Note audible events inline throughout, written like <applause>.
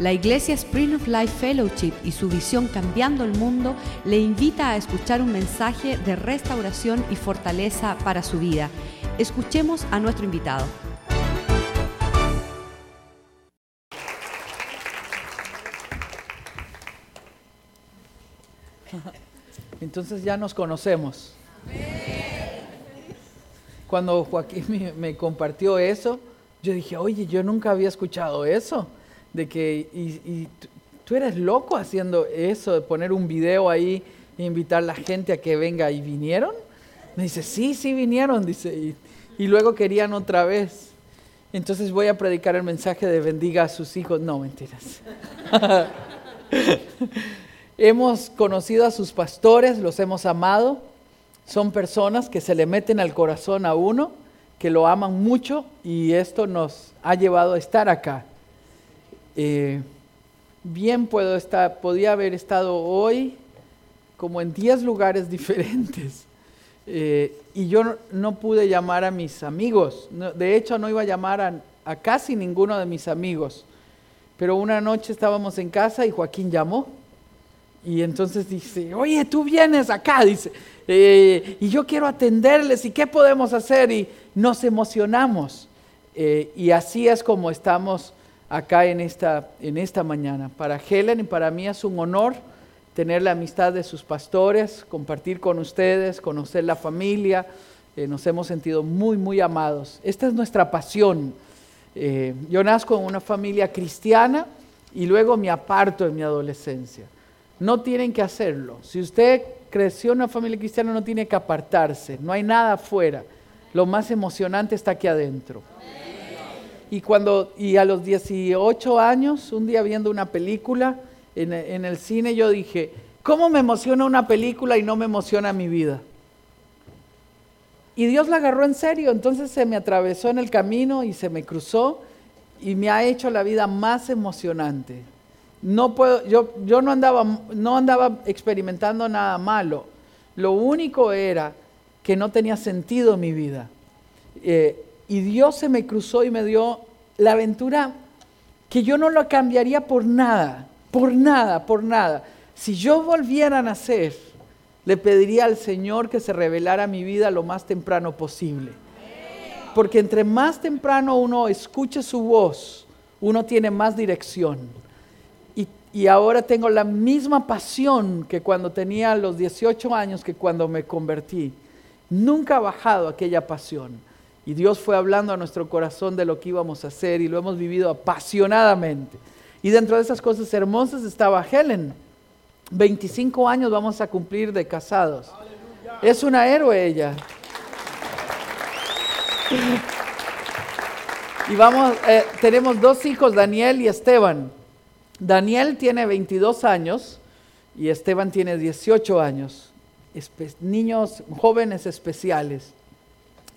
La Iglesia Spring of Life Fellowship y su visión Cambiando el Mundo le invita a escuchar un mensaje de restauración y fortaleza para su vida. Escuchemos a nuestro invitado. <laughs> Entonces ya nos conocemos. Cuando Joaquín me, compartió eso, yo dije, oye, yo nunca había escuchado eso, de que, y, tú eres loco haciendo eso, de poner un video ahí e invitar a la gente a que venga, ¿y vinieron? Me dice, sí, sí vinieron, dice, y, y luego querían otra vez. Entonces voy a predicar el mensaje de bendiga a sus hijos. No, mentiras. <laughs> Hemos conocido a sus pastores, los hemos amado. Son personas que se le meten al corazón a uno, que lo aman mucho y esto nos ha llevado a estar acá. Eh, bien puedo estar, podía haber estado hoy como en 10 lugares <laughs> diferentes. Eh, y yo no, pude llamar a mis amigos. de hecho, no iba a llamar a, casi ninguno de mis amigos. Pero una noche estábamos en casa y Joaquín llamó y entonces dice, oye, tú vienes acá, dice, eh, y yo quiero atenderles, ¿y qué podemos hacer? Y nos emocionamos. Y así es como estamos acá en esta, en esta mañana. Para Helen y para mí es un honor tener la amistad de sus pastores, compartir con ustedes, conocer la familia. Eh, nos hemos sentido muy, muy amados. Esta es nuestra pasión. yo nazco en una familia cristiana y luego me aparto en mi adolescencia. No tienen que hacerlo. Si usted creció en una familia cristiana, no tiene que apartarse. No hay nada afuera. Lo más emocionante está aquí adentro. Y, cuando, y a los 18 años, un día viendo una película en, en el cine, yo dije, ¿cómo me emociona una película y no me emociona mi vida? Y Dios la agarró en serio, entonces se me atravesó en el camino y se me cruzó y me ha hecho la vida más emocionante. No puedo, yo, yo no, andaba, no andaba experimentando nada malo. Lo único era que no tenía sentido mi vida. Eh, y Dios se me cruzó y me dio la aventura que yo no lo cambiaría por nada, por nada, por nada. Si yo volviera a nacer, le pediría al Señor que se revelara mi vida lo más temprano posible. Porque entre más temprano uno escuche su voz, uno tiene más dirección y ahora tengo la misma pasión que cuando tenía los 18 años, que cuando me convertí. Nunca ha bajado aquella pasión. Y Dios fue hablando a nuestro corazón de lo que íbamos a hacer y lo hemos vivido apasionadamente. Y dentro de esas cosas hermosas estaba Helen. 25 años vamos a cumplir de casados. Es una héroe ella. Y vamos, eh, tenemos dos hijos, Daniel y Esteban. Daniel tiene 22 años y Esteban tiene 18 años. niños, jóvenes especiales.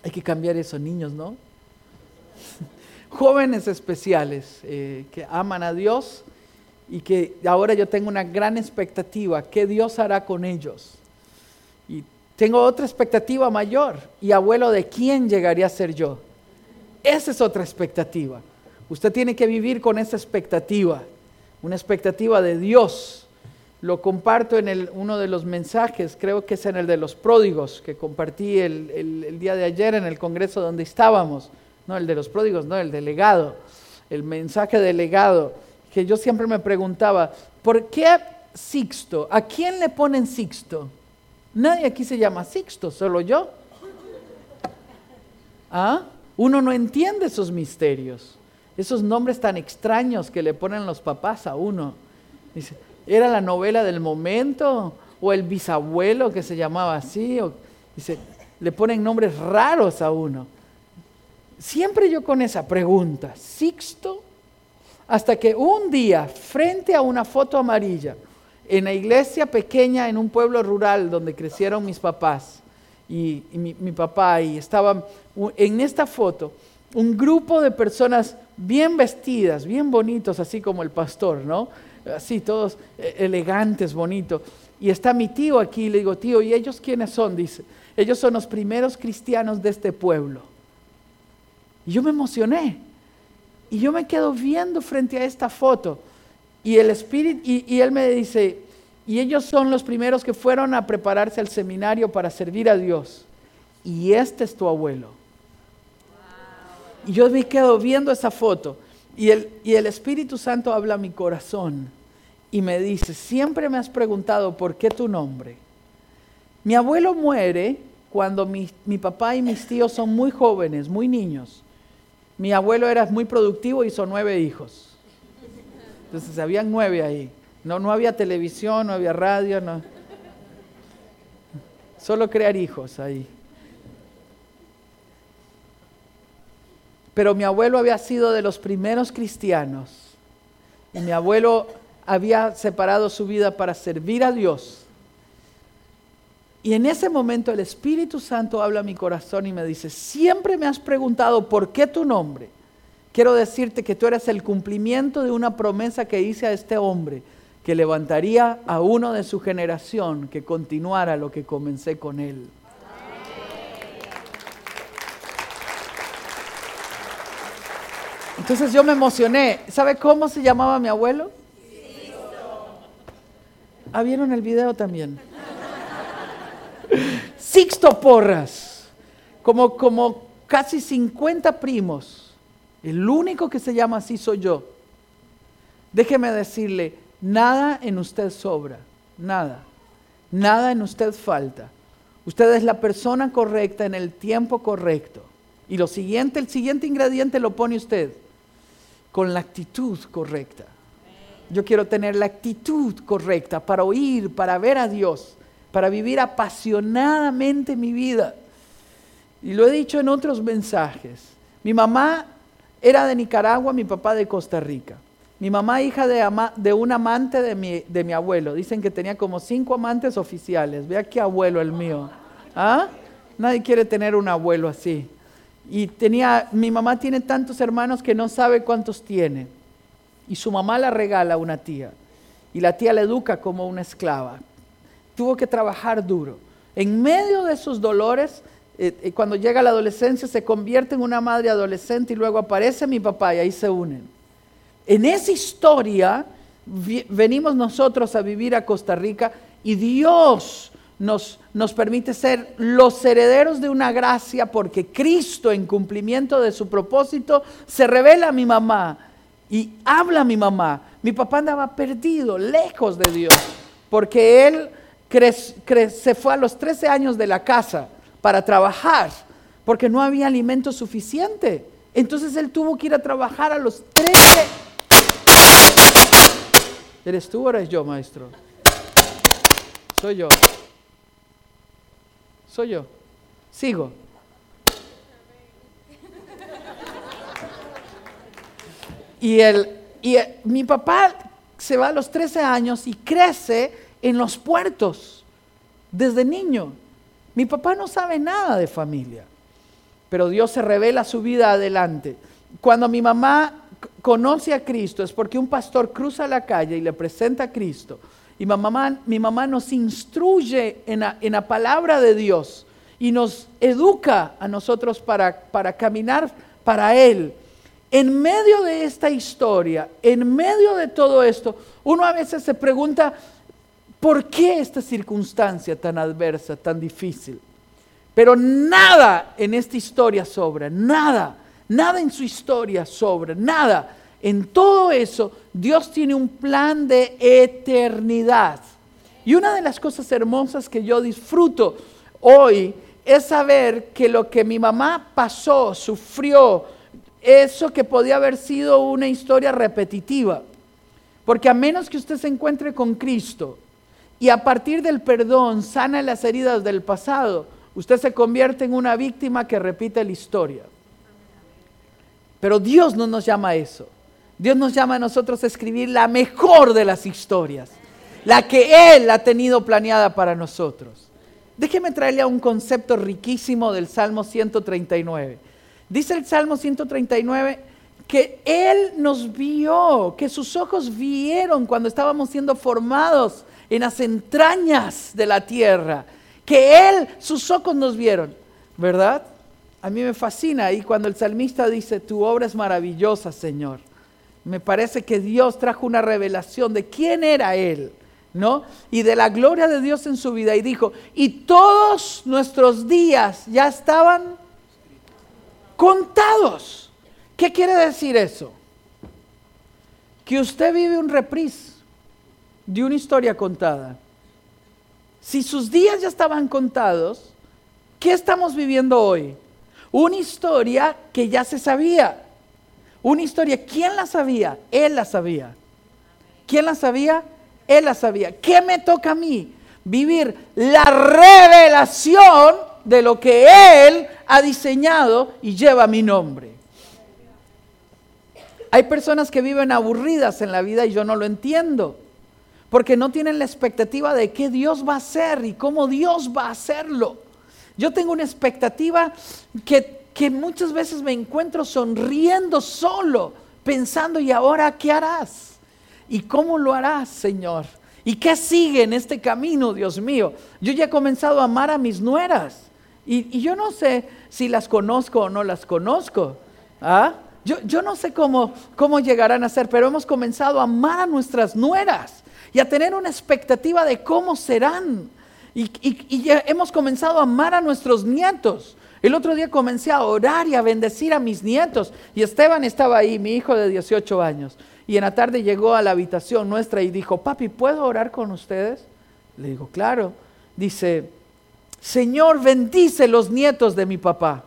Hay que cambiar eso, niños, ¿no? <laughs> jóvenes especiales eh, que aman a Dios y que ahora yo tengo una gran expectativa, ¿qué Dios hará con ellos? Y tengo otra expectativa mayor, y abuelo, ¿de quién llegaría a ser yo? Esa es otra expectativa. Usted tiene que vivir con esa expectativa una expectativa de Dios. Lo comparto en el, uno de los mensajes, creo que es en el de los pródigos, que compartí el, día de ayer en el congreso donde estábamos. No, el de los pródigos, no, el delegado. El mensaje delegado, que yo siempre me preguntaba, ¿por qué Sixto? ¿A quién le ponen Sixto? Nadie aquí se llama Sixto, solo yo. ¿Ah? Uno no entiende esos misterios esos nombres tan extraños que le ponen los papás a uno. Dice, ¿era la novela del momento? ¿O el bisabuelo que se llamaba así? dice, le ponen nombres raros a uno. Siempre yo con esa pregunta, Sixto, hasta que un día, frente a una foto amarilla, en la iglesia pequeña en un pueblo rural donde crecieron mis papás y, mi, mi papá, y estaba en esta foto, un grupo de personas bien vestidas, bien bonitos, así como el pastor, ¿no? Así, todos eh, elegantes, bonitos. Y está mi tío aquí, le digo, tío, ¿y ellos quiénes son? Dice, ellos son los primeros cristianos de este pueblo. Y yo me emocioné. Y yo me quedo viendo frente a esta foto. Y el espíritu, y, él me dice, y ellos son los primeros que fueron a prepararse al seminario para servir a Dios. Y este es tu abuelo. Y yo me quedo viendo esa foto. Y el, y el Espíritu Santo habla a mi corazón y me dice, siempre me has preguntado por qué tu nombre. Mi abuelo muere cuando mi, mi, papá y mis tíos son muy jóvenes, muy niños. Mi abuelo era muy productivo hizo nueve hijos. Entonces habían nueve ahí. No, no había televisión, no había radio, no. Solo crear hijos ahí. Pero mi abuelo había sido de los primeros cristianos. Y mi abuelo había separado su vida para servir a Dios. Y en ese momento el Espíritu Santo habla a mi corazón y me dice, siempre me has preguntado por qué tu nombre. Quiero decirte que tú eres el cumplimiento de una promesa que hice a este hombre, que levantaría a uno de su generación que continuara lo que comencé con él. Entonces yo me emocioné. ¿Sabe cómo se llamaba mi abuelo? Ah, vieron el video también. Sixto Porras. Como, como casi 50 primos el único que se llama así soy yo. Déjeme decirle, nada en usted sobra, nada. Nada en usted falta. Usted es la persona correcta en el tiempo correcto. Y lo siguiente, el siguiente ingrediente lo pone usted con la actitud correcta. Yo quiero tener la actitud correcta para oír, para ver a Dios, para vivir apasionadamente mi vida. Y lo he dicho en otros mensajes. Mi mamá era de Nicaragua, mi papá de Costa Rica. Mi mamá, hija de, un amante de mi, de mi, abuelo. Dicen que tenía como cinco amantes oficiales. Vea qué abuelo el mío. ¿Ah? Nadie quiere tener un abuelo así. Y tenía, mi mamá tiene tantos hermanos que no sabe cuántos tiene. Y su mamá la regala a una tía. Y la tía la educa como una esclava. Tuvo que trabajar duro. En medio de esos dolores, eh, eh, cuando llega la adolescencia se convierte en una madre adolescente y luego aparece mi papá y ahí se unen. En esa historia venimos nosotros a vivir a Costa Rica y Dios nos, nos permite ser los herederos de una gracia porque Cristo en cumplimiento de su propósito se revela a mi mamá y habla a mi mamá. Mi papá andaba perdido, lejos de Dios, porque él se fue a los 13 años de la casa para trabajar, porque no había alimento suficiente. Entonces él tuvo que ir a trabajar a los 13. ¿Eres tú o eres yo, maestro? Soy yo. Soy yo. Sigo. Y, el, y mi papá se va a los 13 años y crece en los puertos desde niño. Mi papá no sabe nada de familia, pero Dios se revela su vida adelante. Cuando mi mamá conoce a Cristo es porque un pastor cruza la calle y le presenta a Cristo. Y mi mamá, mi mamá nos instruye en la, palabra de Dios y nos educa a nosotros para, para caminar para Él. En medio de esta historia, en medio de todo esto, uno a veces se pregunta, ¿Por qué esta circunstancia tan adversa, tan difícil? Pero nada en esta historia sobra, nada, nada en su historia sobra, nada. En todo eso, Dios tiene un plan de eternidad. Y una de las cosas hermosas que yo disfruto hoy es saber que lo que mi mamá pasó, sufrió, eso que podía haber sido una historia repetitiva. Porque a menos que usted se encuentre con Cristo, y a partir del perdón sana las heridas del pasado, usted se convierte en una víctima que repite la historia. Pero Dios no nos llama a eso. Dios nos llama a nosotros a escribir la mejor de las historias, la que Él ha tenido planeada para nosotros. Déjeme traerle a un concepto riquísimo del Salmo 139. Dice el Salmo 139 que Él nos vio, que sus ojos vieron cuando estábamos siendo formados en las entrañas de la tierra, que Él, sus ojos nos vieron, ¿verdad? A mí me fascina ahí cuando el salmista dice, tu obra es maravillosa, Señor. Me parece que Dios trajo una revelación de quién era Él, ¿no? Y de la gloria de Dios en su vida. Y dijo, y todos nuestros días ya estaban contados. ¿Qué quiere decir eso? Que usted vive un reprise de una historia contada. Si sus días ya estaban contados, ¿qué estamos viviendo hoy? Una historia que ya se sabía. Una historia, ¿quién la sabía? Él la sabía. ¿Quién la sabía? Él la sabía. ¿Qué me toca a mí? Vivir la revelación de lo que Él ha diseñado y lleva mi nombre. Hay personas que viven aburridas en la vida y yo no lo entiendo porque no tienen la expectativa de qué Dios va a hacer y cómo Dios va a hacerlo. Yo tengo una expectativa que, que muchas veces me encuentro sonriendo solo, pensando, ¿y ahora qué harás? ¿Y cómo lo harás, Señor? ¿Y qué sigue en este camino, Dios mío? Yo ya he comenzado a amar a mis nueras. Y, yo no sé si las conozco o no las conozco. ¿Ah? Yo, yo, no sé cómo, cómo llegarán a ser, pero hemos comenzado a amar a nuestras nueras y a tener una expectativa de cómo serán. Y, ya hemos comenzado a amar a nuestros nietos. El otro día comencé a orar y a bendecir a mis nietos. Y Esteban estaba ahí, mi hijo de 18 años. Y en la tarde llegó a la habitación nuestra y dijo, papi, ¿puedo orar con ustedes? Le digo, claro. Dice, Señor, bendice los nietos de mi papá.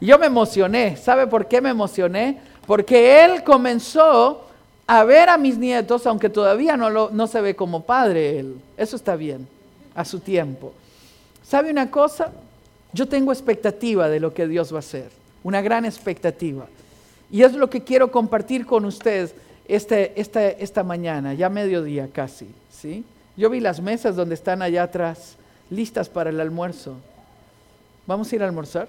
Y yo me emocioné. ¿Sabe por qué me emocioné? Porque él comenzó a ver a mis nietos, aunque todavía no, no se ve como padre él. Eso está bien, a su tiempo. ¿Sabe una cosa? Yo tengo expectativa de lo que Dios va a hacer, una gran expectativa. Y es lo que quiero compartir con ustedes este, esta, esta mañana, ya mediodía casi. ¿sí? Yo vi las mesas donde están allá atrás, listas para el almuerzo. ¿Vamos a ir a almorzar?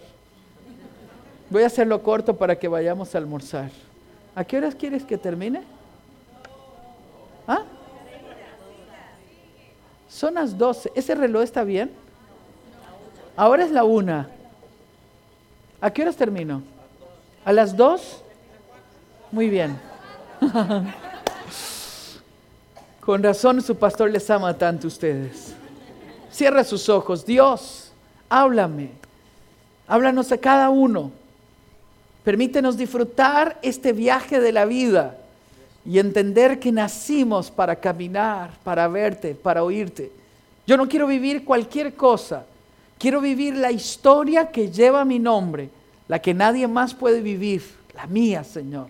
Voy a hacerlo corto para que vayamos a almorzar. ¿A qué horas quieres que termine? ¿Ah? Son las 12. ¿Ese reloj está bien? Ahora es la una. ¿A qué horas termino? ¿A las dos? Muy bien. <laughs> Con razón su pastor les ama tanto a ustedes. Cierra sus ojos. Dios, háblame. Háblanos a cada uno. Permítenos disfrutar este viaje de la vida y entender que nacimos para caminar, para verte, para oírte. Yo no quiero vivir cualquier cosa, quiero vivir la historia que lleva mi nombre, la que nadie más puede vivir, la mía, Señor.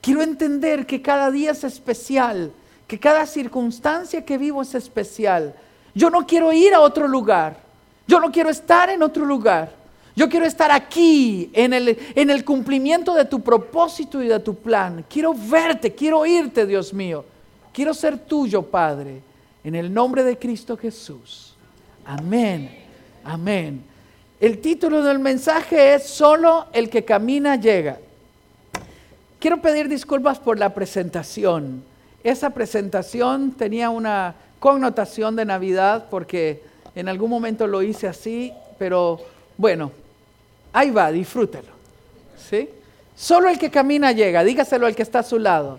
Quiero entender que cada día es especial, que cada circunstancia que vivo es especial. Yo no quiero ir a otro lugar, yo no quiero estar en otro lugar. Yo quiero estar aquí en el, en el cumplimiento de tu propósito y de tu plan. Quiero verte, quiero oírte, Dios mío. Quiero ser tuyo, Padre, en el nombre de Cristo Jesús. Amén, amén. El título del mensaje es Solo el que camina llega. Quiero pedir disculpas por la presentación. Esa presentación tenía una connotación de Navidad porque en algún momento lo hice así, pero bueno, Ahí va, disfrútelo. ¿Sí? Solo el que camina llega, dígaselo al que está a su lado.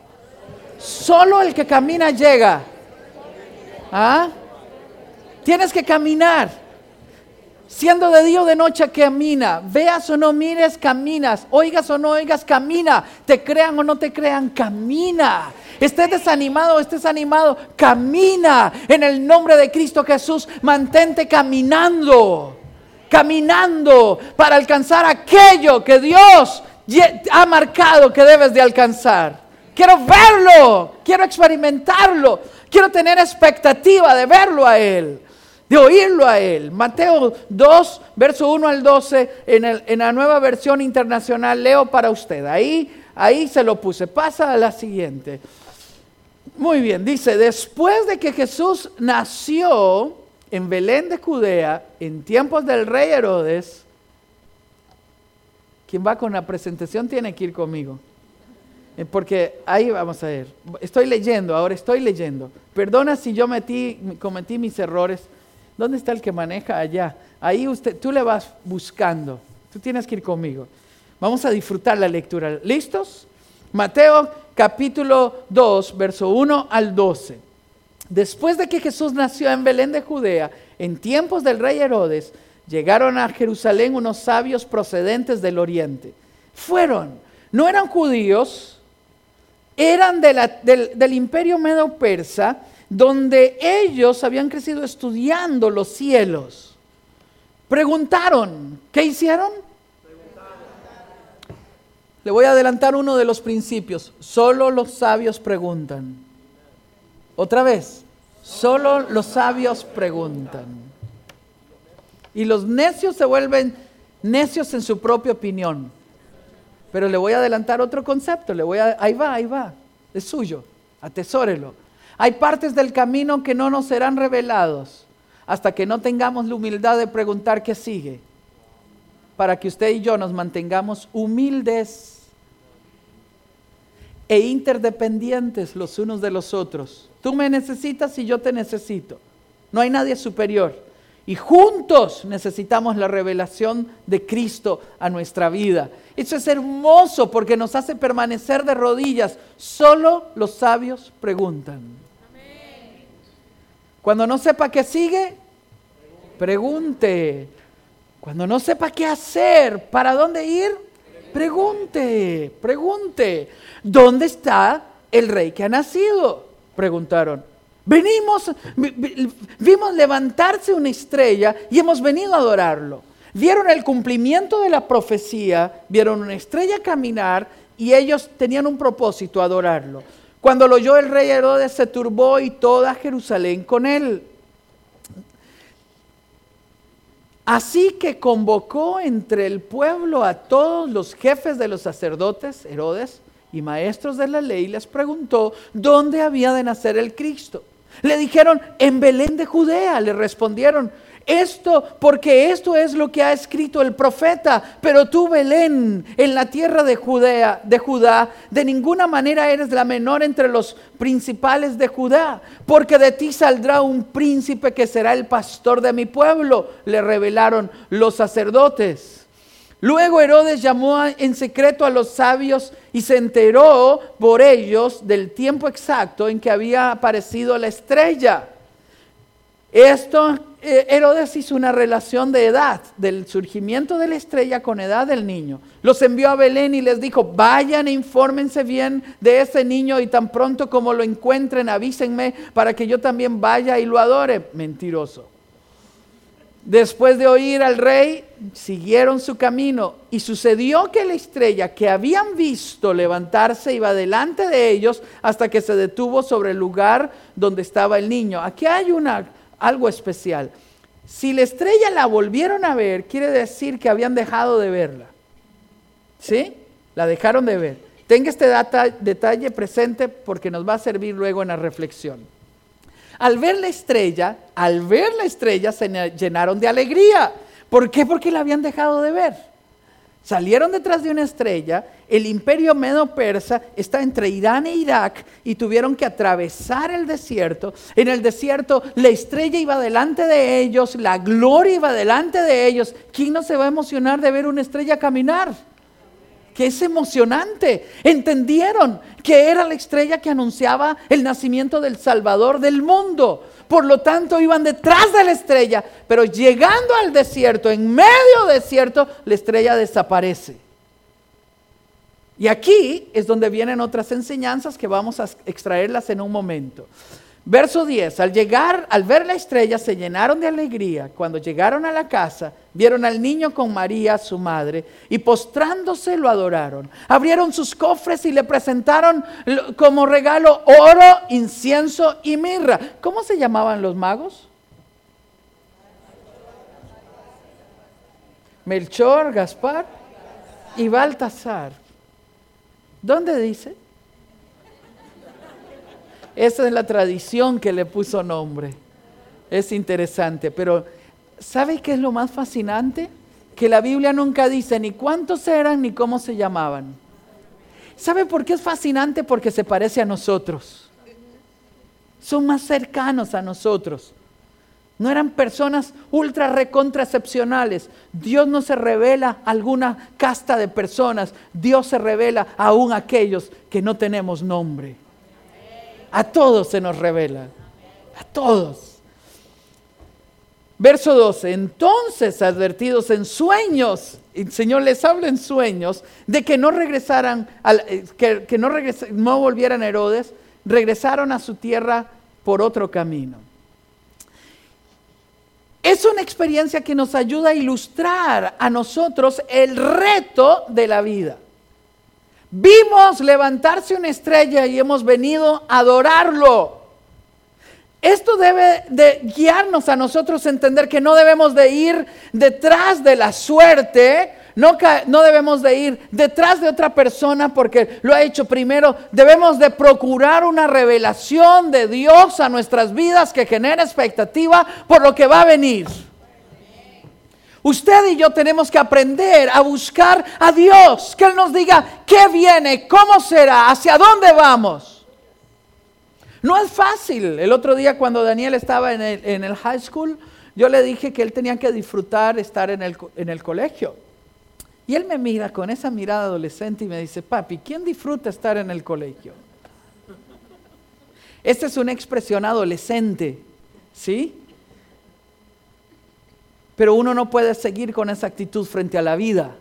Solo el que camina llega. ¿Ah? Tienes que caminar. Siendo de día o de noche, camina. Veas o no mires, caminas. Oigas o no oigas, camina. Te crean o no te crean, camina. Estés desanimado o estés animado, camina. En el nombre de Cristo Jesús, mantente caminando caminando para alcanzar aquello que Dios ha marcado que debes de alcanzar. Quiero verlo, quiero experimentarlo, quiero tener expectativa de verlo a Él, de oírlo a Él. Mateo 2, verso 1 al 12, en, la nueva versión internacional, leo para usted. Ahí, ahí se lo puse. Pasa a la siguiente. Muy bien, dice, después de que Jesús nació, en Belén de Judea, en tiempos del rey Herodes, quien va con la presentación tiene que ir conmigo. Eh, porque ahí vamos a ver. Estoy leyendo, ahora estoy leyendo. Perdona si yo metí, cometí mis errores. ¿Dónde está el que maneja allá? Ahí usted, tú le vas buscando. Tú tienes que ir conmigo. Vamos a disfrutar la lectura. ¿Listos? Mateo capítulo 2, verso 1 al 12. Después de que Jesús nació en Belén de Judea, en tiempos del rey Herodes, llegaron a Jerusalén unos sabios procedentes del oriente. Fueron, no eran judíos, eran del, del imperio medo-persa, donde ellos habían crecido estudiando los cielos. Preguntaron, ¿qué hicieron? Le voy a adelantar uno de los principios. Solo los sabios preguntan. Otra vez, solo los sabios preguntan. Y los necios se vuelven necios en su propia opinión. Pero le voy a adelantar otro concepto. Le voy a, ahí va, ahí va. Es suyo. Atesórelo. Hay partes del camino que no nos serán revelados hasta que no tengamos la humildad de preguntar qué sigue. Para que usted y yo nos mantengamos humildes e interdependientes los unos de los otros. Tú me necesitas y yo te necesito. No hay nadie superior. Y juntos necesitamos la revelación de Cristo a nuestra vida. Eso es hermoso porque nos hace permanecer de rodillas. Solo los sabios preguntan. Cuando no sepa qué sigue, pregunte. Cuando no sepa qué hacer, para dónde ir, pregunte, pregunte. ¿Dónde está el rey que ha nacido? Preguntaron. Venimos, vimos levantarse una estrella y hemos venido a adorarlo. Vieron el cumplimiento de la profecía, vieron una estrella caminar y ellos tenían un propósito, adorarlo. Cuando lo oyó el rey Herodes se turbó y toda Jerusalén con él. Así que convocó entre el pueblo a todos los jefes de los sacerdotes, Herodes, y maestros de la ley, y les preguntó dónde había de nacer el Cristo. Le dijeron, en Belén de Judea, le respondieron, esto, porque esto es lo que ha escrito el profeta. Pero tú, Belén, en la tierra de Judea, de Judá, de ninguna manera eres la menor entre los principales de Judá, porque de ti saldrá un príncipe que será el pastor de mi pueblo, le revelaron los sacerdotes. Luego Herodes llamó en secreto a los sabios y se enteró por ellos del tiempo exacto en que había aparecido la estrella. Esto, Herodes hizo una relación de edad, del surgimiento de la estrella con edad del niño. Los envió a Belén y les dijo, vayan e infórmense bien de ese niño y tan pronto como lo encuentren, avísenme para que yo también vaya y lo adore. Mentiroso. Después de oír al rey, siguieron su camino y sucedió que la estrella que habían visto levantarse iba delante de ellos hasta que se detuvo sobre el lugar donde estaba el niño. Aquí hay una algo especial. Si la estrella la volvieron a ver, quiere decir que habían dejado de verla. ¿Sí? La dejaron de ver. Tenga este detalle presente porque nos va a servir luego en la reflexión. Al ver la estrella, al ver la estrella se llenaron de alegría. ¿Por qué? Porque la habían dejado de ver. Salieron detrás de una estrella, el imperio medo-persa está entre Irán e Irak y tuvieron que atravesar el desierto. En el desierto la estrella iba delante de ellos, la gloria iba delante de ellos. ¿Quién no se va a emocionar de ver una estrella caminar? Que es emocionante. Entendieron que era la estrella que anunciaba el nacimiento del Salvador del mundo. Por lo tanto, iban detrás de la estrella, pero llegando al desierto, en medio desierto, la estrella desaparece. Y aquí es donde vienen otras enseñanzas que vamos a extraerlas en un momento. Verso 10, al llegar, al ver la estrella, se llenaron de alegría. Cuando llegaron a la casa, vieron al niño con María, su madre, y postrándose lo adoraron. Abrieron sus cofres y le presentaron como regalo oro, incienso y mirra. ¿Cómo se llamaban los magos? Melchor, Gaspar y Baltasar. ¿Dónde dice? Esa es la tradición que le puso nombre. Es interesante, pero ¿sabe qué es lo más fascinante? Que la Biblia nunca dice ni cuántos eran ni cómo se llamaban. ¿Sabe por qué es fascinante? Porque se parece a nosotros. Son más cercanos a nosotros. No eran personas ultra recontracepcionales. Dios no se revela a alguna casta de personas. Dios se revela aún a aquellos que no tenemos nombre. A todos se nos revela. A todos. Verso 12. Entonces, advertidos en sueños, el Señor les habla en sueños de que no regresaran, eh, que, no, volvieran Herodes, regresaron a su tierra por otro camino. Es una experiencia que nos ayuda a ilustrar a nosotros el reto de la vida. Vimos levantarse una estrella y hemos venido a adorarlo. Esto debe de guiarnos a nosotros a entender que no debemos de ir detrás de la suerte, no, no, debemos de ir detrás de otra persona porque lo ha hecho primero. Debemos de procurar una revelación de Dios a nuestras vidas que genere expectativa por lo que va a venir. Usted y yo tenemos que aprender a buscar a Dios, que Él nos diga qué viene, cómo será, hacia dónde vamos. No es fácil. El otro día cuando Daniel estaba en el, en el high school, yo le dije que él tenía que disfrutar estar en el, en el colegio. Y él me mira con esa mirada adolescente y me dice, papi, ¿quién disfruta estar en el colegio? Esta es una expresión adolescente, ¿sí? Pero uno no puede seguir con esa actitud frente a la vida.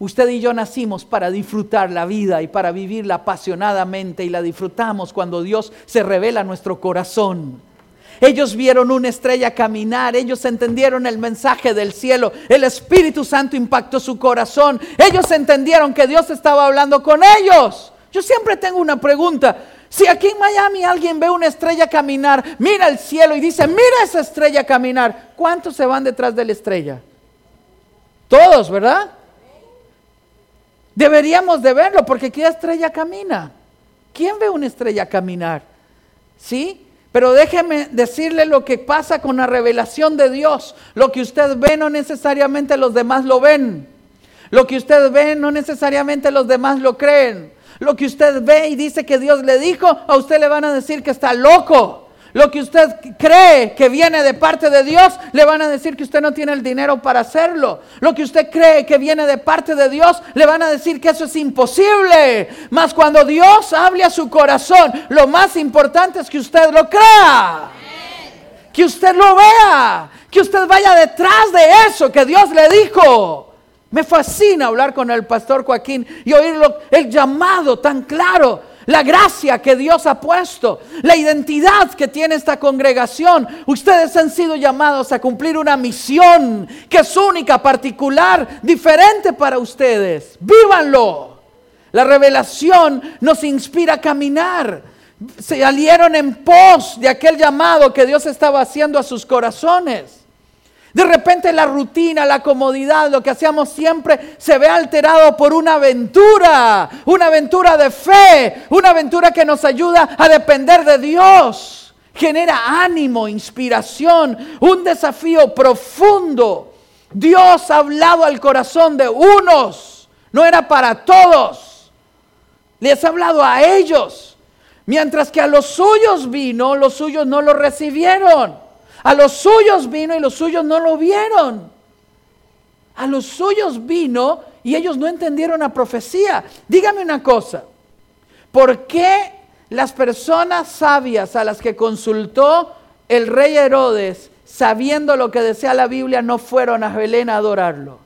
Usted y yo nacimos para disfrutar la vida y para vivirla apasionadamente y la disfrutamos cuando Dios se revela a nuestro corazón. Ellos vieron una estrella caminar, ellos entendieron el mensaje del cielo, el Espíritu Santo impactó su corazón, ellos entendieron que Dios estaba hablando con ellos. Yo siempre tengo una pregunta. Si aquí en Miami alguien ve una estrella caminar, mira el cielo y dice, mira esa estrella caminar, ¿cuántos se van detrás de la estrella? Todos, ¿verdad? Deberíamos de verlo porque ¿qué estrella camina? ¿Quién ve una estrella caminar? ¿Sí? Pero déjeme decirle lo que pasa con la revelación de Dios. Lo que usted ve no necesariamente los demás lo ven. Lo que usted ve no necesariamente los demás lo creen. Lo que usted ve y dice que Dios le dijo, a usted le van a decir que está loco. Lo que usted cree que viene de parte de Dios, le van a decir que usted no tiene el dinero para hacerlo. Lo que usted cree que viene de parte de Dios, le van a decir que eso es imposible. Mas cuando Dios hable a su corazón, lo más importante es que usted lo crea. Que usted lo vea. Que usted vaya detrás de eso que Dios le dijo. Me fascina hablar con el pastor Joaquín y oírlo, el llamado tan claro la gracia que Dios ha puesto, la identidad que tiene esta congregación. Ustedes han sido llamados a cumplir una misión que es única, particular, diferente para ustedes. Vívanlo. La revelación nos inspira a caminar. Se salieron en pos de aquel llamado que Dios estaba haciendo a sus corazones. De repente la rutina, la comodidad, lo que hacíamos siempre se ve alterado por una aventura, una aventura de fe, una aventura que nos ayuda a depender de Dios. Genera ánimo, inspiración, un desafío profundo. Dios ha hablado al corazón de unos, no era para todos. Les ha hablado a ellos. Mientras que a los suyos vino, los suyos no lo recibieron. A los suyos vino y los suyos no lo vieron. A los suyos vino y ellos no entendieron la profecía. Dígame una cosa. ¿Por qué las personas sabias a las que consultó el rey Herodes, sabiendo lo que decía la Biblia, no fueron a Belén a adorarlo?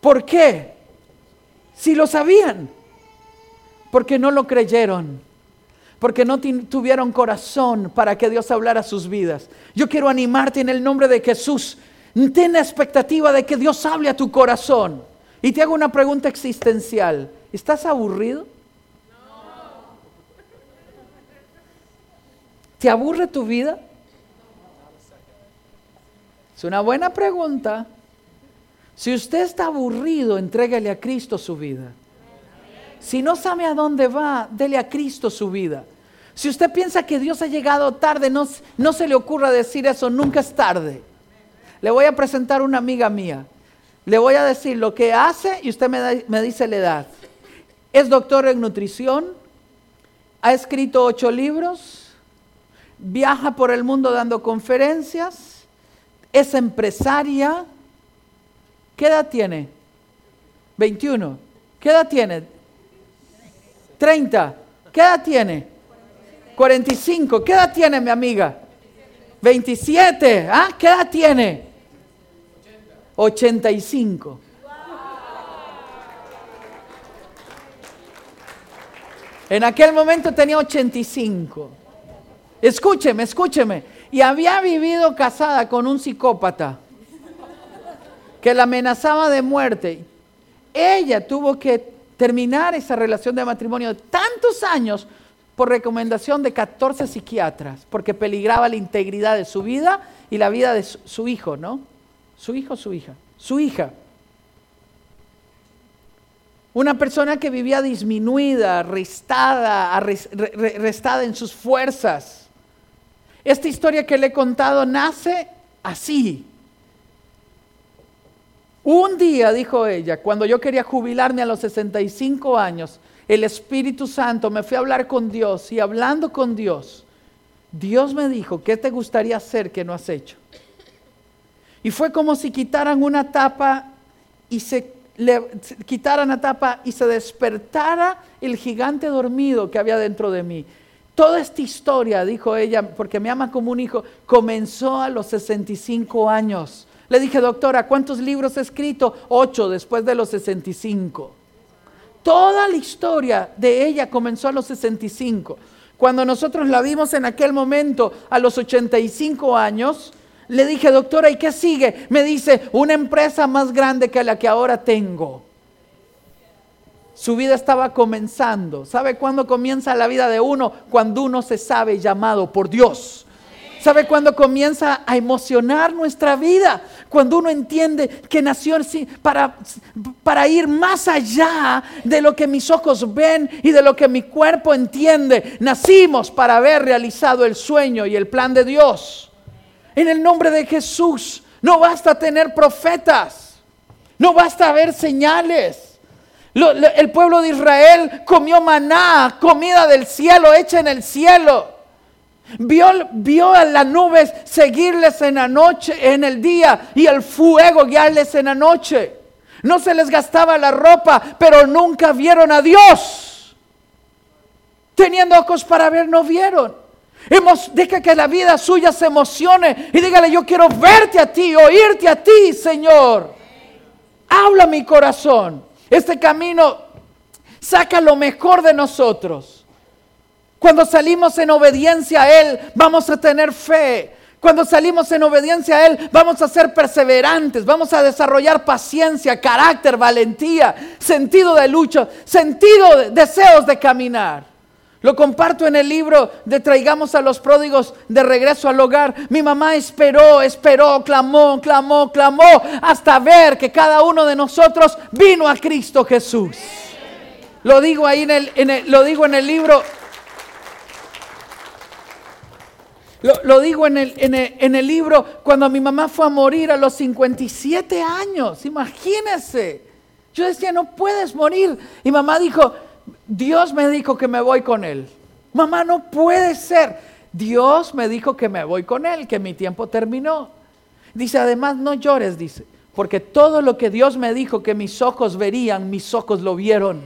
¿Por qué? Si lo sabían. Porque no lo creyeron porque no tuvieron corazón para que Dios hablara sus vidas. Yo quiero animarte en el nombre de Jesús. Ten la expectativa de que Dios hable a tu corazón. Y te hago una pregunta existencial. ¿Estás aburrido? ¿Te aburre tu vida? Es una buena pregunta. Si usted está aburrido, entrégale a Cristo su vida. Si no sabe a dónde va, dele a Cristo su vida. Si usted piensa que Dios ha llegado tarde, no, se le ocurra decir eso, nunca es tarde. Le voy a presentar una amiga mía. Le voy a decir lo que hace y usted me, me dice la edad. Es doctor en nutrición, ha escrito ocho libros, viaja por el mundo dando conferencias, es empresaria. ¿Qué edad tiene? 21. ¿Qué edad tiene? 30. ¿Qué edad tiene? 45. ¿Qué edad tiene mi amiga? 27. ¿Ah? ¿Qué edad tiene? 85. En aquel momento tenía 85. Escúcheme, escúcheme. Y había vivido casada con un psicópata que la amenazaba de muerte. Ella tuvo que terminar esa relación de matrimonio de tantos años por recomendación de 14 psiquiatras, porque peligraba la integridad de su vida y la vida de su, hijo, ¿no? Su hijo, su hija, su hija. Una persona que vivía disminuida, restada, restada en sus fuerzas. Esta historia que le he contado nace así. Un día, dijo ella, cuando yo quería jubilarme a los 65 años, el Espíritu Santo me fui a hablar con Dios y hablando con Dios, Dios me dijo, ¿qué te gustaría hacer que no has hecho? Y fue como si quitaran una tapa y se le quitaran la tapa y se despertara el gigante dormido que había dentro de mí. Toda esta historia, dijo ella, porque me ama como un hijo, comenzó a los 65 años. Le dije, doctora, ¿cuántos libros he escrito? Ocho después de los 65. Toda la historia de ella comenzó a los 65. Cuando nosotros la vimos en aquel momento a los 85 años, le dije, doctora, ¿y qué sigue? Me dice, una empresa más grande que la que ahora tengo. Su vida estaba comenzando. ¿Sabe cuándo comienza la vida de uno? Cuando uno se sabe llamado por Dios. ¿Sabe cuándo comienza a emocionar nuestra vida? Cuando uno entiende que nació para, para ir más allá de lo que mis ojos ven y de lo que mi cuerpo entiende. Nacimos para haber realizado el sueño y el plan de Dios. En el nombre de Jesús, no basta tener profetas, no basta ver señales. el pueblo de Israel comió maná, comida del cielo, hecha en el cielo. Vio, a las nubes seguirles en la noche, en el día, y el fuego guiarles en la noche. No se les gastaba la ropa, pero nunca vieron a Dios. Teniendo ojos para ver, no vieron. Hemos, deja que la vida suya se emocione y dígale, yo quiero verte a ti, oírte a ti, Señor. Habla mi corazón. Este camino saca lo mejor de nosotros. Cuando salimos en obediencia a Él, vamos a tener fe. Cuando salimos en obediencia a Él, vamos a ser perseverantes, vamos a desarrollar paciencia, carácter, valentía, sentido de lucha, sentido, de, deseos de caminar. Lo comparto en el libro de Traigamos a los pródigos de regreso al hogar. Mi mamá esperó, esperó, clamó, clamó, clamó, hasta ver que cada uno de nosotros vino a Cristo Jesús. Lo digo ahí en el, lo digo en el libro Lo, digo en el, en, el, libro, cuando mi mamá fue a morir a los 57 años, imagínense. Yo decía, no puedes morir. Y mamá dijo, Dios me dijo que me voy con él. Mamá, no puede ser. Dios me dijo que me voy con él, que mi tiempo terminó. Dice, además, no llores, dice, porque todo lo que Dios me dijo que mis ojos verían, mis ojos lo vieron.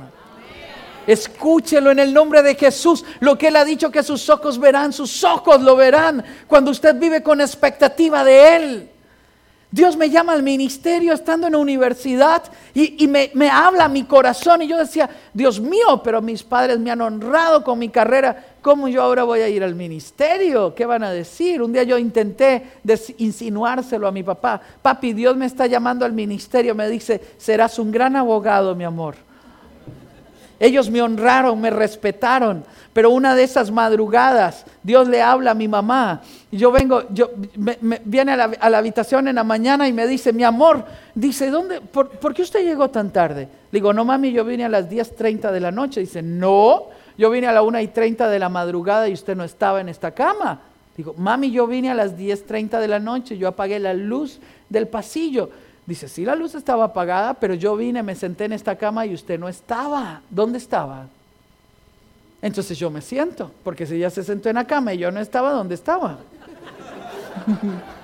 Escúchelo en el nombre de Jesús. Lo que Él ha dicho que sus ojos verán, sus ojos lo verán cuando usted vive con expectativa de Él. Dios me llama al ministerio estando en la universidad y, me, me, habla mi corazón y yo decía, Dios mío, pero mis padres me han honrado con mi carrera, ¿cómo yo ahora voy a ir al ministerio? ¿Qué van a decir? Un día yo intenté insinuárselo a mi papá, papi, Dios me está llamando al ministerio, me dice, serás un gran abogado, mi amor. Ellos me honraron, me respetaron, pero una de esas madrugadas Dios le habla a mi mamá yo vengo, yo, me, viene a la, habitación en la mañana y me dice, mi amor, dice, ¿dónde, por, qué usted llegó tan tarde? digo, no mami, yo vine a las 10.30 de la noche. Dice, no, yo vine a la 1.30 de la madrugada y usted no estaba en esta cama. Digo, mami, yo vine a las 10.30 de la noche, yo apagué la luz del pasillo. Dice, sí, la luz estaba apagada, pero yo vine, me senté en esta cama y usted no estaba. ¿Dónde estaba? Entonces yo me siento, porque si ella se sentó en la cama y yo no estaba, ¿dónde estaba? <laughs>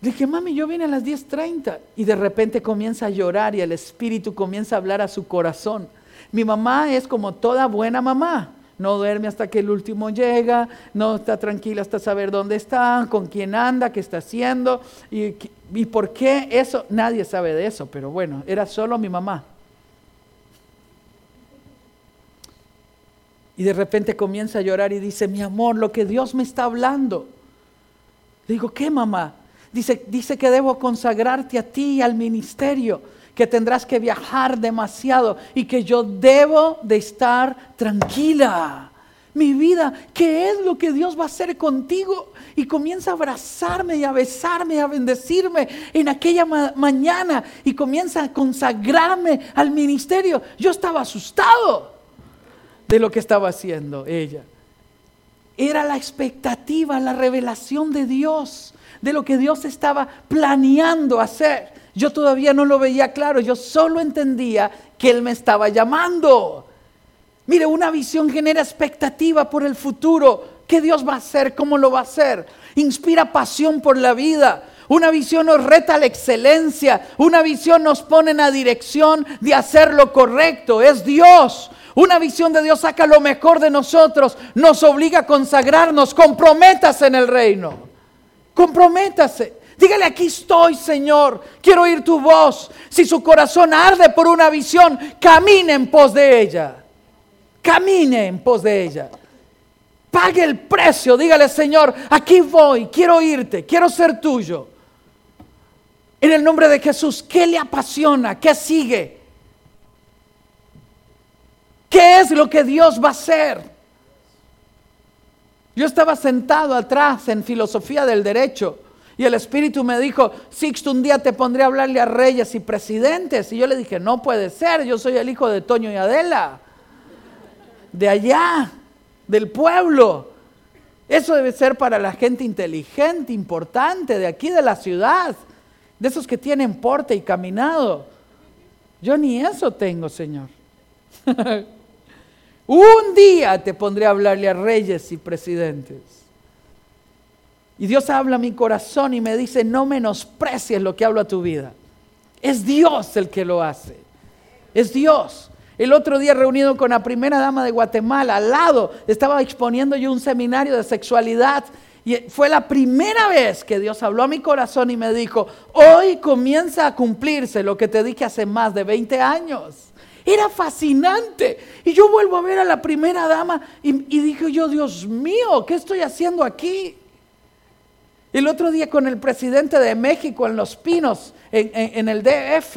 Dije, mami, yo vine a las 10.30 y de repente comienza a llorar y el espíritu comienza a hablar a su corazón. Mi mamá es como toda buena mamá. No duerme hasta que el último llega, no está tranquila hasta saber dónde está, con quién anda, qué está haciendo y, y por qué eso. Nadie sabe de eso, pero bueno, era solo mi mamá. Y de repente comienza a llorar y dice, mi amor, lo que Dios me está hablando. digo, ¿qué mamá? Dice, dice que debo consagrarte a ti y al ministerio, que tendrás que viajar demasiado y que yo debo de estar tranquila. Mi vida, ¿qué es lo que Dios va a hacer contigo? Y comienza a abrazarme y a besarme y a bendecirme en aquella mañana y comienza a consagrarme al ministerio. Yo estaba asustado de lo que estaba haciendo ella. Era la expectativa, la revelación de Dios de lo que Dios estaba planeando hacer. Yo todavía no lo veía claro, yo solo entendía que Él me estaba llamando. Mire, una visión genera expectativa por el futuro. ¿Qué Dios va a hacer? ¿Cómo lo va a hacer? Inspira pasión por la vida. Una visión nos reta a la excelencia. Una visión nos pone en la dirección de hacer lo correcto. Es Dios. Una visión de Dios saca lo mejor de nosotros. Nos obliga a consagrarnos. Comprométase en el reino. Comprométase. Dígale, aquí estoy, Señor. Quiero oír tu voz. Si su corazón arde por una visión, camine en pos de ella. Camine en pos de ella. Pague el precio. Dígale, Señor, aquí voy. Quiero oírte. Quiero ser tuyo. En el nombre de Jesús, ¿qué le apasiona? ¿Qué sigue? ¿Qué es lo que Dios va a hacer? Yo estaba sentado atrás en filosofía del derecho y el Espíritu me dijo, Sixto, un día te pondré a hablarle a reyes y presidentes. Y yo le dije, no puede ser, yo soy el hijo de Toño y Adela, de allá, del pueblo. Eso debe ser para la gente inteligente, importante, de aquí de la ciudad, de esos que tienen porte y caminado. Yo ni eso tengo, Señor. <laughs> Un día te pondré a hablarle a reyes y presidentes. Y Dios habla a mi corazón y me dice, no menosprecies lo que hablo a tu vida. Es Dios el que lo hace. Es Dios. El otro día reunido con la primera dama de Guatemala, al lado, estaba exponiendo yo un seminario de sexualidad. Y fue la primera vez que Dios habló a mi corazón y me dijo, hoy comienza a cumplirse lo que te dije hace más de 20 años. Era fascinante. Y yo vuelvo a ver a la primera dama y, dije yo, Dios mío, ¿qué estoy haciendo aquí? El otro día con el presidente de México en Los Pinos, en, el DF,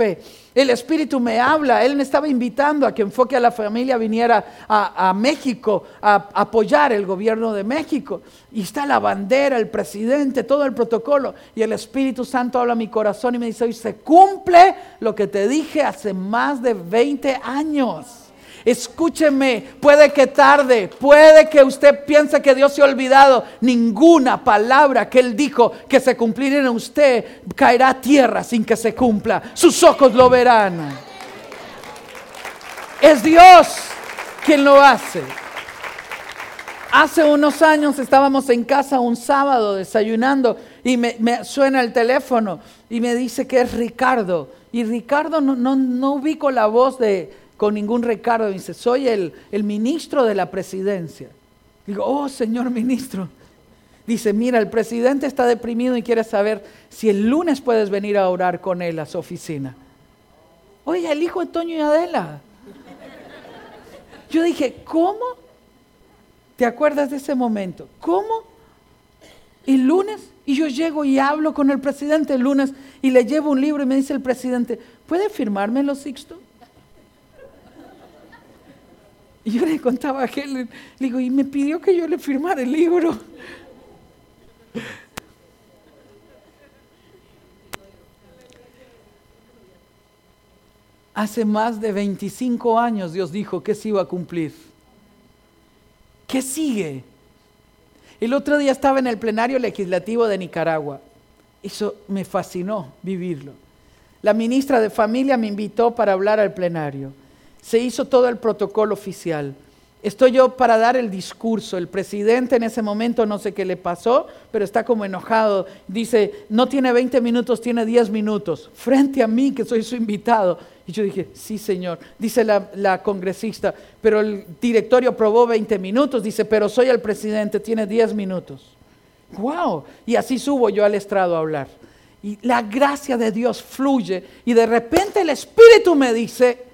el Espíritu me habla, Él me estaba invitando a que Enfoque a la Familia viniera a, México a, apoyar el gobierno de México. Y está la bandera, el presidente, todo el protocolo. Y el Espíritu Santo habla a mi corazón y me dice, hoy se cumple lo que te dije hace más de 20 años. Escúcheme, puede que tarde, puede que usted piense que Dios se ha olvidado. Ninguna palabra que Él dijo que se cumpliera en usted caerá a tierra sin que se cumpla. Sus ojos lo verán. Es Dios quien lo hace. Hace unos años estábamos en casa un sábado desayunando y me, suena el teléfono y me dice que es Ricardo. Y Ricardo no, no, no ubico la voz de, con ningún recargo. Dice, soy el, el ministro de la presidencia. Digo, oh, señor ministro. Dice, mira, el presidente está deprimido y quiere saber si el lunes puedes venir a orar con él a su oficina. Oye, el hijo de Toño y Adela. Yo dije, ¿cómo? ¿Te acuerdas de ese momento? ¿Cómo? El lunes, y yo llego y hablo con el presidente el lunes y le llevo un libro y me dice el presidente, ¿puede firmármelo, Sixto? Y yo le contaba a él, le digo, y me pidió que yo le firmara el libro. Hace más de 25 años Dios dijo que se iba a cumplir. ¿Qué sigue? El otro día estaba en el plenario legislativo de Nicaragua. Eso me fascinó vivirlo. La ministra de Familia me invitó para hablar al plenario. Se hizo todo el protocolo oficial. Estoy yo para dar el discurso. El presidente en ese momento no sé qué le pasó, pero está como enojado. Dice, no tiene 20 minutos, tiene 10 minutos. Frente a mí, que soy su invitado. Y yo dije, sí, señor. Dice la, la congresista, pero el directorio aprobó 20 minutos. Dice, pero soy el presidente, tiene 10 minutos. ¡Wow! Y así subo yo al estrado a hablar. Y la gracia de Dios fluye. Y de repente el Espíritu me dice,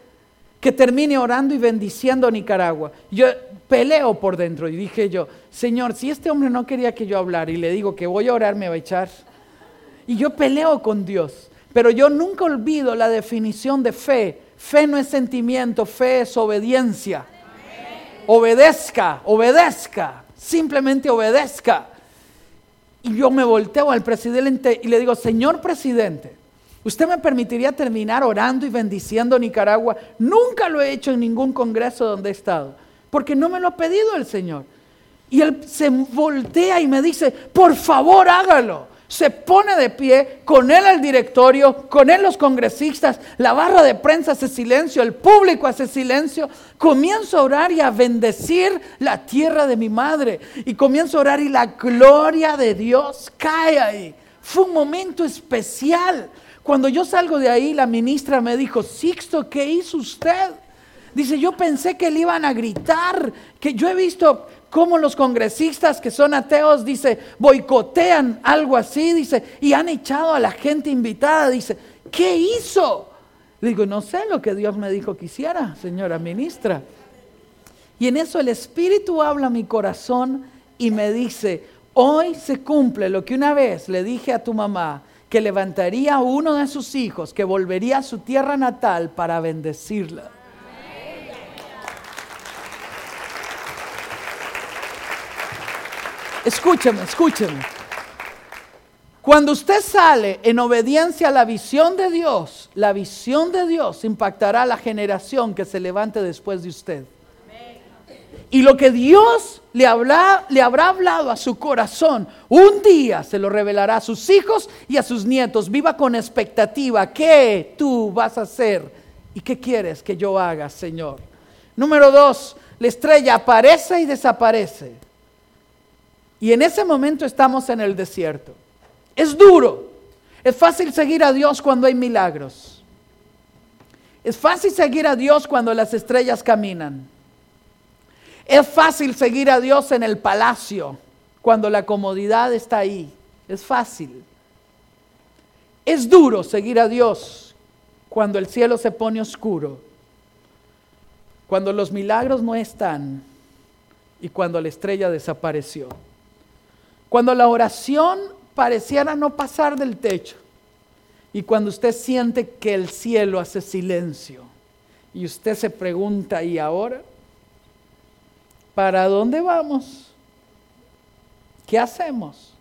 que termine orando y bendiciendo a Nicaragua. Yo peleo por dentro y dije yo, Señor, si este hombre no quería que yo hablara y le digo que voy a orar, me va a echar. Y yo peleo con Dios, pero yo nunca olvido la definición de fe. Fe no es sentimiento, fe es obediencia. Obedezca, obedezca, simplemente obedezca. Y yo me volteo al presidente y le digo, Señor presidente, ¿Usted me permitiría terminar orando y bendiciendo Nicaragua? Nunca lo he hecho en ningún congreso donde he estado, porque no me lo ha pedido el Señor. Y él se voltea y me dice, por favor hágalo. Se pone de pie, con él el directorio, con él los congresistas, la barra de prensa hace silencio, el público hace silencio. Comienzo a orar y a bendecir la tierra de mi madre. Y comienzo a orar y la gloria de Dios cae ahí. Fue un momento especial. Cuando yo salgo de ahí, la ministra me dijo, Sixto, ¿qué hizo usted? Dice, yo pensé que le iban a gritar, que yo he visto cómo los congresistas que son ateos, dice, boicotean algo así, dice, y han echado a la gente invitada, dice, ¿qué hizo? Digo, no sé lo que Dios me dijo que hiciera, señora ministra. Y en eso el Espíritu habla a mi corazón y me dice, hoy se cumple lo que una vez le dije a tu mamá, que levantaría a uno de sus hijos, que volvería a su tierra natal para bendecirla. Escúcheme, escúcheme. Cuando usted sale en obediencia a la visión de Dios, la visión de Dios impactará a la generación que se levante después de usted. Y lo que Dios le, le habrá hablado a su corazón, un día se lo revelará a sus hijos y a sus nietos. Viva con expectativa. ¿Qué tú vas a hacer? ¿Y qué quieres que yo haga, Señor? Número dos, la estrella aparece y desaparece. Y en ese momento estamos en el desierto. Es duro. Es fácil seguir a Dios cuando hay milagros. Es fácil seguir a Dios cuando las estrellas caminan. Es fácil seguir a Dios en el palacio cuando la comodidad está ahí. Es fácil. Es duro seguir a Dios cuando el cielo se pone oscuro, cuando los milagros no están y cuando la estrella desapareció. Cuando la oración pareciera no pasar del techo y cuando usted siente que el cielo hace silencio y usted se pregunta, ¿y ahora? ¿Para dónde vamos? ¿Qué hacemos?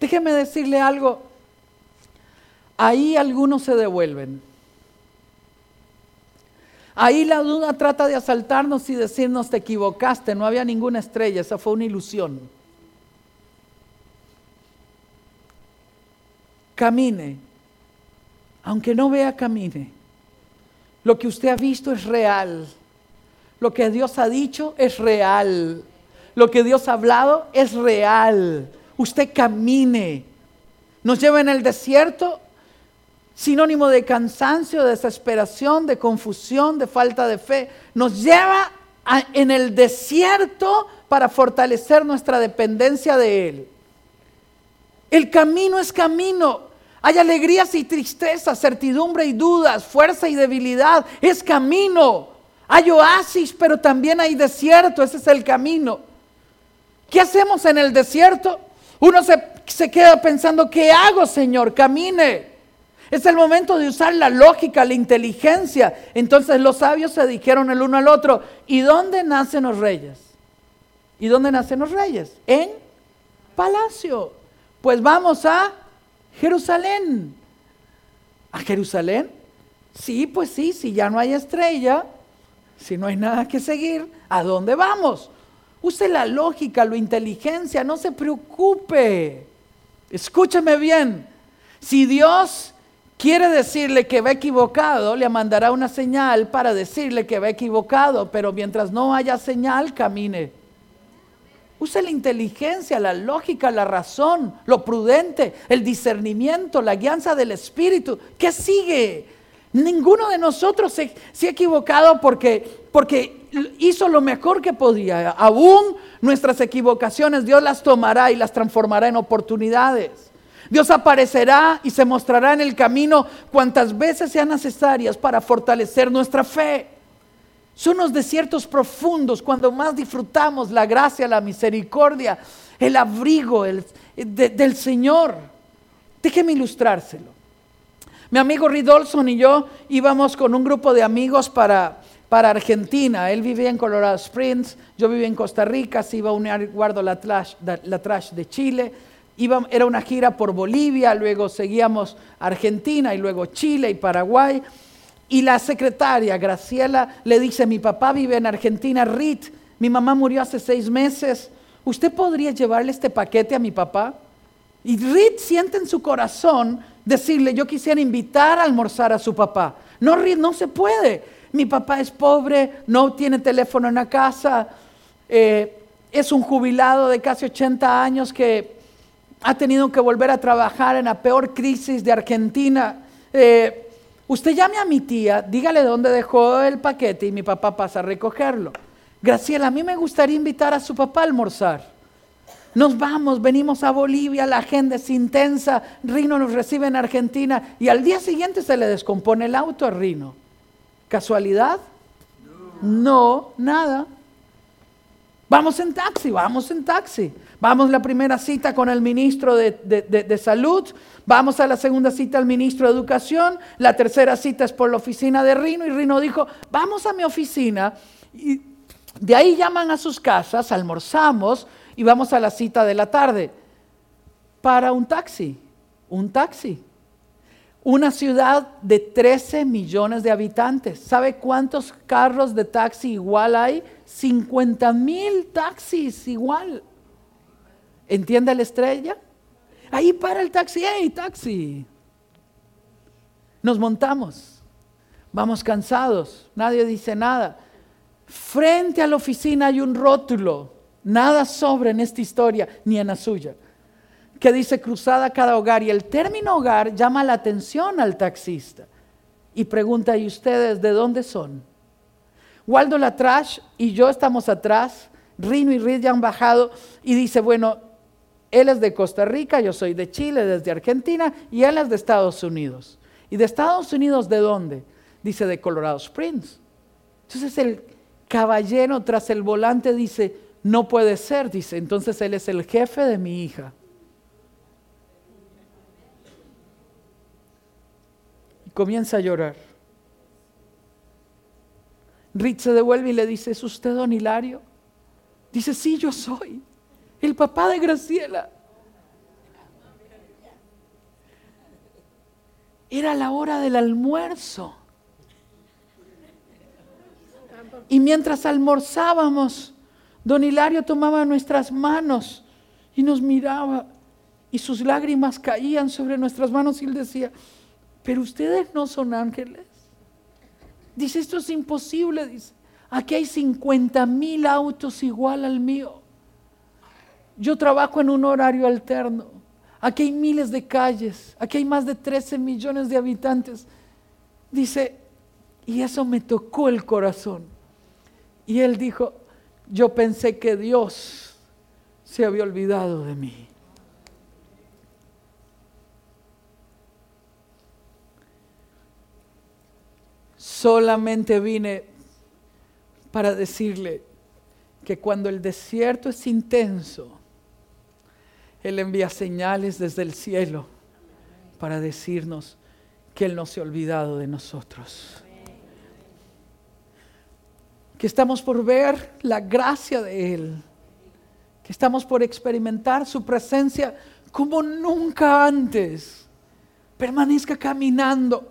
Déjeme decirle algo. Ahí algunos se devuelven. Ahí la duda trata de asaltarnos y decirnos te equivocaste, no había ninguna estrella, esa fue una ilusión. Camine, aunque no vea, camine. Lo que usted ha visto es real. Lo que Dios ha dicho es real. Lo que Dios ha hablado es real. Usted camine. Nos lleva en el desierto, sinónimo de cansancio, de desesperación, de confusión, de falta de fe. Nos lleva en el desierto para fortalecer nuestra dependencia de Él. El camino es camino. Hay alegrías y tristezas, certidumbre y dudas, fuerza y debilidad. Es camino. Hay oasis, pero también hay desierto, ese es el camino. ¿Qué hacemos en el desierto? Uno se, queda pensando, ¿qué hago, Señor? Camine. Es el momento de usar la lógica, la inteligencia. Entonces los sabios se dijeron el uno al otro, ¿y dónde nacen los reyes? ¿Y dónde nacen los reyes? En palacio. Pues vamos a Jerusalén. ¿A Jerusalén? Sí, pues sí, si ya no hay estrella, si no hay nada que seguir, ¿a dónde vamos? Use la lógica, la inteligencia, no se preocupe. Escúcheme bien. Si Dios quiere decirle que va equivocado, le mandará una señal para decirle que va equivocado, pero mientras no haya señal, camine. Use la inteligencia, la lógica, la razón, lo prudente, el discernimiento, la guianza del Espíritu. ¿Qué sigue? Ninguno de nosotros se, ha equivocado porque, hizo lo mejor que podía. Aún nuestras equivocaciones Dios las tomará y las transformará en oportunidades. Dios aparecerá y se mostrará en el camino cuantas veces sean necesarias para fortalecer nuestra fe. Son los desiertos profundos cuando más disfrutamos la gracia, la misericordia, el abrigo del Señor. Déjeme ilustrárselo. Mi amigo Ridolson y yo íbamos con un grupo de amigos para, para Argentina. Él vivía en Colorado Springs, yo vivía en Costa Rica, se iba a unir Guardo la trash, la trash de Chile era una gira por Bolivia, luego seguíamos Argentina y luego Chile y Paraguay. Y la secretaria, Graciela, le dice, mi papá vive en Argentina, Rit, mi mamá murió hace seis meses, ¿usted podría llevarle este paquete a mi papá? Y Rit siente en su corazón decirle, yo quisiera invitar a almorzar a su papá. No, no se puede. Mi papá es pobre, no tiene teléfono en la casa, eh, es un jubilado de casi 80 años que ha tenido que volver a trabajar en la peor crisis de Argentina. Eh, usted llame a mi tía, dígale dónde dejó el paquete y mi papá pasa a recogerlo. Graciela, a mí me gustaría invitar a su papá a almorzar. Nos vamos, venimos a Bolivia, la agenda es intensa, Rino nos recibe en Argentina y al día siguiente se le descompone el auto a Rino. ¿Casualidad? No, nada. Vamos en taxi, vamos en taxi. Vamos a la primera cita con el ministro de, salud, vamos a la segunda cita al ministro de educación, la tercera cita es por la oficina de Rino y Rino dijo, vamos a mi oficina y de ahí llaman a sus casas, almorzamos y vamos a la cita de la tarde para un taxi, un taxi. Una ciudad de 13 millones de habitantes. ¿Sabe cuántos carros de taxi igual hay? 50 mil taxis igual. ¿Entiende la estrella? Ahí para el taxi, ¡hey, taxi! Nos montamos, vamos cansados, nadie dice nada. Frente a la oficina hay un rótulo, nada sobre en esta historia, ni en la suya, que dice cruzada cada hogar. Y el término hogar llama la atención al taxista y pregunta, ¿y ustedes de dónde son? Waldo Latrash y yo estamos atrás, Rino y Riz ya han bajado y dice, bueno, él es de Costa Rica, yo soy de Chile, desde Argentina, y él es de Estados Unidos. ¿Y de Estados Unidos de dónde? Dice de Colorado Springs. Entonces el caballero tras el volante dice, no puede ser, dice, entonces él es el jefe de mi hija. Y comienza a llorar. Rich se devuelve y le dice, ¿es usted don Hilario? Dice, sí, yo soy el papá de Graciela. Era la hora del almuerzo. Y mientras almorzábamos, don Hilario tomaba nuestras manos y nos miraba y sus lágrimas caían sobre nuestras manos y él decía, pero ustedes no son ángeles. Dice, esto es imposible, dice. Aquí hay 50 mil autos igual al mío. Yo trabajo en un horario alterno. Aquí hay miles de calles, aquí hay más de 13 millones de habitantes. Dice, y eso me tocó el corazón. Y él dijo, yo pensé que Dios se había olvidado de mí. Solamente vine para decirle que cuando el desierto es intenso, él envía señales desde el cielo para decirnos que Él no se ha olvidado de nosotros. Que estamos por ver la gracia de Él. Que estamos por experimentar su presencia como nunca antes. Permanezca caminando,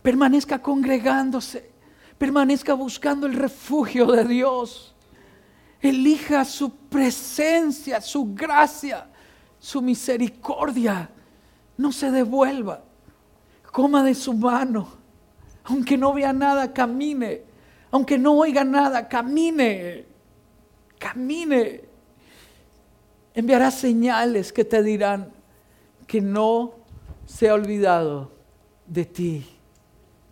permanezca congregándose, permanezca buscando el refugio de Dios. Elija su presencia, su gracia su misericordia no se devuelva. coma de su mano. Aunque no vea nada, camine. Aunque no oiga nada, camine. Camine. Enviará señales que te dirán que no se ha olvidado de ti,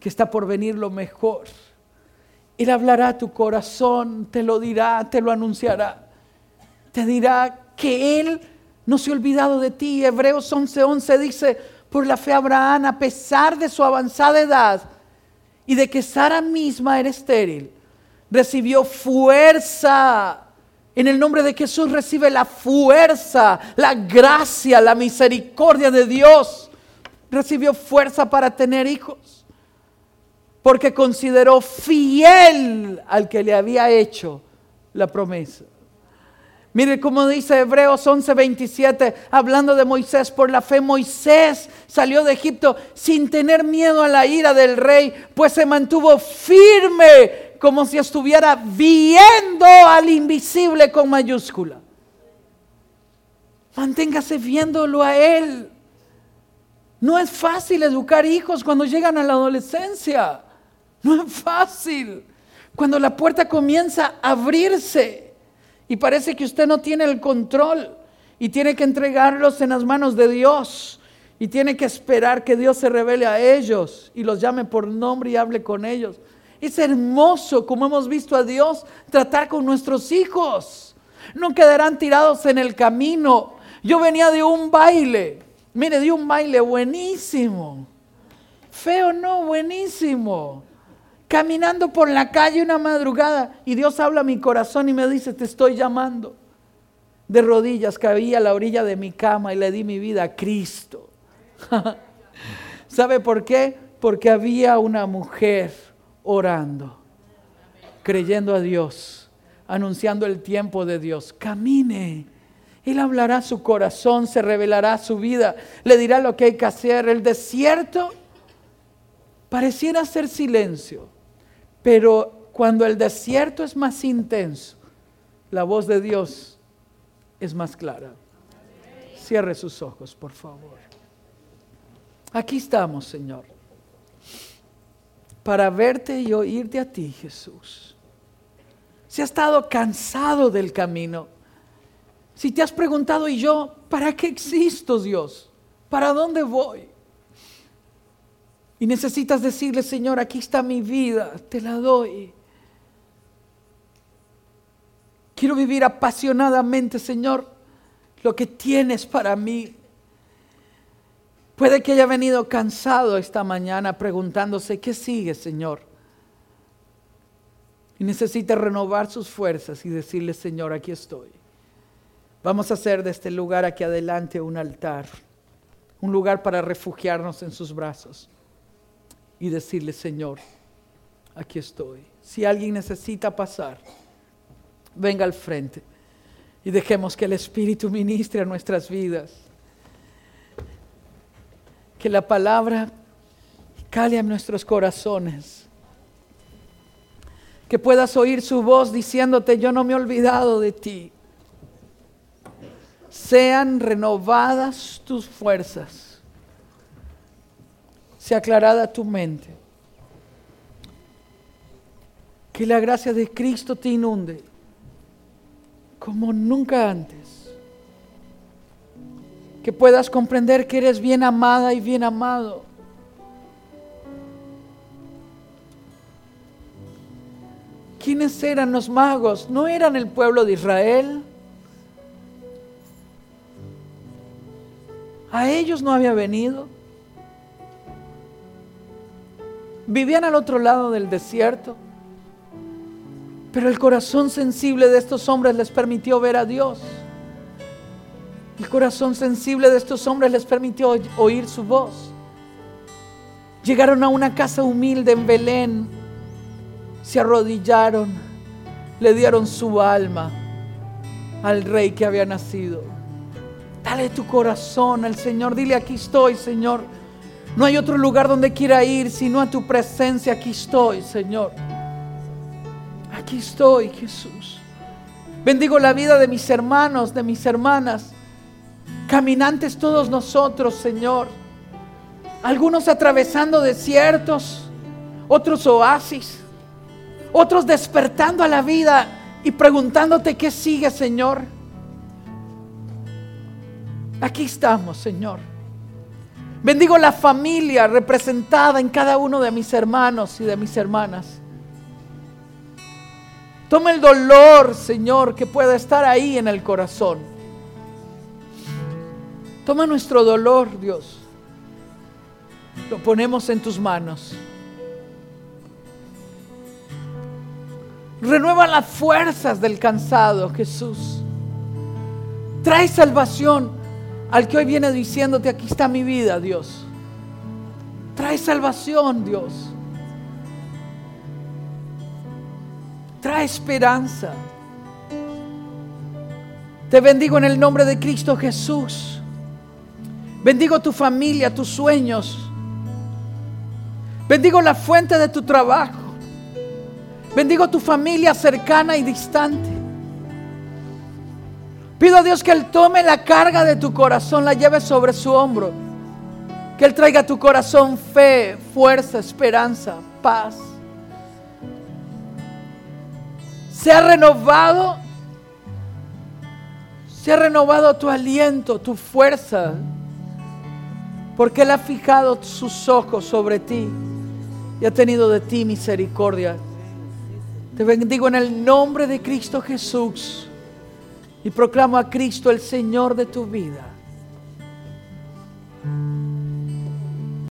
que está por venir lo mejor. Él hablará a tu corazón, te lo dirá, te lo anunciará. Te dirá que Él no se ha olvidado de ti. Hebreos 11:11 11 dice, por la fe Abraham, a pesar de su avanzada edad y de que Sara misma era estéril, recibió fuerza. En el nombre de Jesús recibe la fuerza, la gracia, la misericordia de Dios. Recibió fuerza para tener hijos. Porque consideró fiel al que le había hecho la promesa. Mire cómo dice Hebreos 11:27, hablando de Moisés, por la fe Moisés salió de Egipto sin tener miedo a la ira del rey, pues se mantuvo firme como si estuviera viendo al invisible con mayúscula. Manténgase viéndolo a él. No es fácil educar hijos cuando llegan a la adolescencia. No es fácil. Cuando la puerta comienza a abrirse y parece que usted no tiene el control y tiene que entregarlos en las manos de Dios y tiene que esperar que Dios se revele a ellos y los llame por nombre y hable con ellos. Es hermoso, como hemos visto a Dios, tratar con nuestros hijos. No quedarán tirados en el camino. Yo venía de un baile, mire, de un baile buenísimo. Feo no, buenísimo caminando por la calle una madrugada y Dios habla a mi corazón y me dice, te estoy llamando. De rodillas caí a la orilla de mi cama y le di mi vida a Cristo. <laughs> ¿Sabe por qué? Porque había una mujer orando, creyendo a Dios, anunciando el tiempo de Dios. Camine. Él hablará su corazón, se revelará su vida, le dirá lo que hay que hacer. El desierto pareciera ser silencio, pero cuando el desierto es más intenso, la voz de Dios es más clara. Cierre sus ojos, por favor. Aquí estamos, Señor, para verte y oírte a ti, Jesús. Si has estado cansado del camino, si te has preguntado, ¿y yo para qué existo, Dios? ¿Para dónde voy? Y necesitas decirle, Señor, aquí está mi vida, te la doy. Quiero vivir apasionadamente, Señor, lo que tienes para mí. Puede que haya venido cansado esta mañana preguntándose, ¿qué sigue, Señor? Y necesita renovar sus fuerzas y decirle, Señor, aquí estoy. Vamos a hacer de este lugar aquí adelante un altar, un lugar para refugiarnos en sus brazos y decirle, Señor, aquí estoy. Si alguien necesita pasar, venga al frente y dejemos que el Espíritu ministre a nuestras vidas. Que la palabra cale a nuestros corazones. Que puedas oír su voz diciéndote, yo no me he olvidado de ti. Sean renovadas tus fuerzas sea aclarada tu mente. Que la gracia de Cristo te inunde como nunca antes. Que puedas comprender que eres bien amada y bien amado. ¿Quiénes eran los magos? ¿No eran el pueblo de Israel? ¿A ellos no había venido? Vivían al otro lado del desierto. Pero el corazón sensible de estos hombres les permitió ver a Dios. El corazón sensible de estos hombres les permitió oír su voz. Llegaron a una casa humilde en Belén, se arrodillaron, le dieron su alma al rey que había nacido. Dale tu corazón al Señor, dile aquí estoy, Señor. No hay otro lugar donde quiera ir sino a tu presencia. Aquí estoy, Señor. Aquí estoy, Jesús. Bendigo la vida de mis hermanos, de mis hermanas. Caminantes todos nosotros, Señor. Algunos atravesando desiertos, otros oasis, otros despertando a la vida y preguntándote qué sigue, Señor. Aquí estamos, Señor. Bendigo la familia representada en cada uno de mis hermanos y de mis hermanas. Toma el dolor, Señor, que pueda estar ahí en el corazón. Toma nuestro dolor, Dios. Lo ponemos en tus manos. Renueva las fuerzas del cansado, Jesús. Trae salvación al que hoy viene diciéndote, aquí está mi vida, Dios. Trae salvación, Dios. Trae esperanza. Te bendigo en el nombre de Cristo Jesús. Bendigo tu familia, tus sueños. Bendigo la fuente de tu trabajo. Bendigo tu familia cercana y distante. Pido a Dios que Él tome la carga de tu corazón, la lleve sobre su hombro. Que Él traiga a tu corazón fe, fuerza, esperanza, paz. Se ha renovado, se ha renovado tu aliento, tu fuerza, porque Él ha fijado sus ojos sobre ti y ha tenido de ti misericordia. Te bendigo en el nombre de Cristo Jesús y proclamo a Cristo el Señor de tu vida.